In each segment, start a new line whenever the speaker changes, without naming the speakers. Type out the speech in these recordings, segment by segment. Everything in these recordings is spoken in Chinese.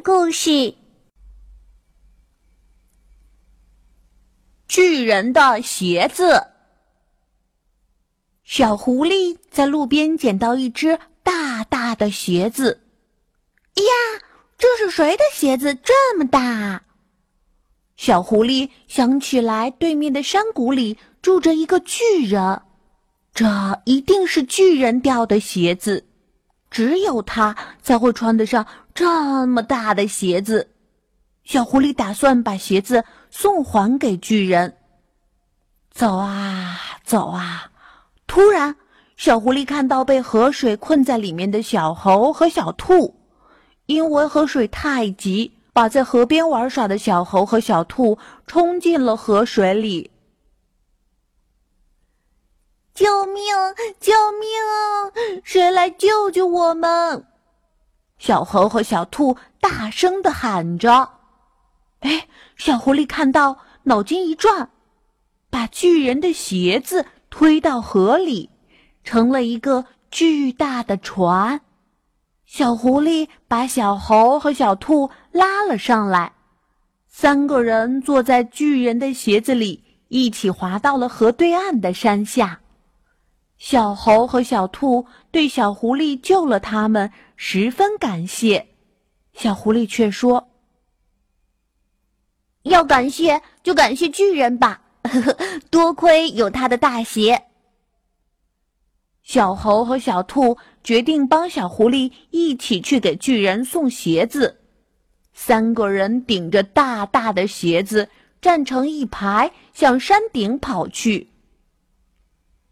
故事：
巨人的鞋子。小狐狸在路边捡到一只大大的鞋子。
呀，这是谁的鞋子这么大？
小狐狸想起来，对面的山谷里住着一个巨人，这一定是巨人掉的鞋子。只有他才会穿得上这么大的鞋子。小狐狸打算把鞋子送还给巨人。走啊走啊！突然，小狐狸看到被河水困在里面的小猴和小兔，因为河水太急，把在河边玩耍的小猴和小兔冲进了河水里。
救命！救命！谁来救救我们？
小猴和小兔大声的喊着。哎，小狐狸看到，脑筋一转，把巨人的鞋子推到河里，成了一个巨大的船。小狐狸把小猴和小兔拉了上来，三个人坐在巨人的鞋子里，一起滑到了河对岸的山下。小猴和小兔对小狐狸救了他们十分感谢，小狐狸却说：“
要感谢就感谢巨人吧，多亏有他的大鞋。”
小猴和小兔决定帮小狐狸一起去给巨人送鞋子，三个人顶着大大的鞋子站成一排，向山顶跑去。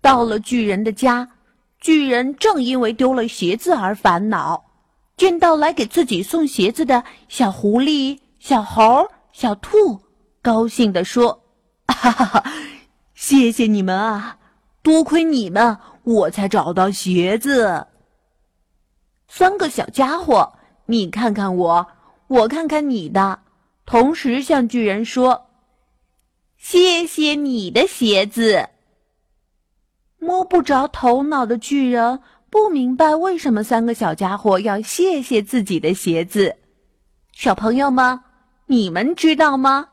到了巨人的家，巨人正因为丢了鞋子而烦恼。见到来给自己送鞋子的小狐狸、小猴、小兔，高兴地说：“哈哈哈，谢谢你们啊！多亏你们，我才找到鞋子。”三个小家伙，你看看我，我看看你的，同时向巨人说：“谢谢你的鞋子。”摸不着头脑的巨人不明白为什么三个小家伙要谢谢自己的鞋子。小朋友们，你们知道吗？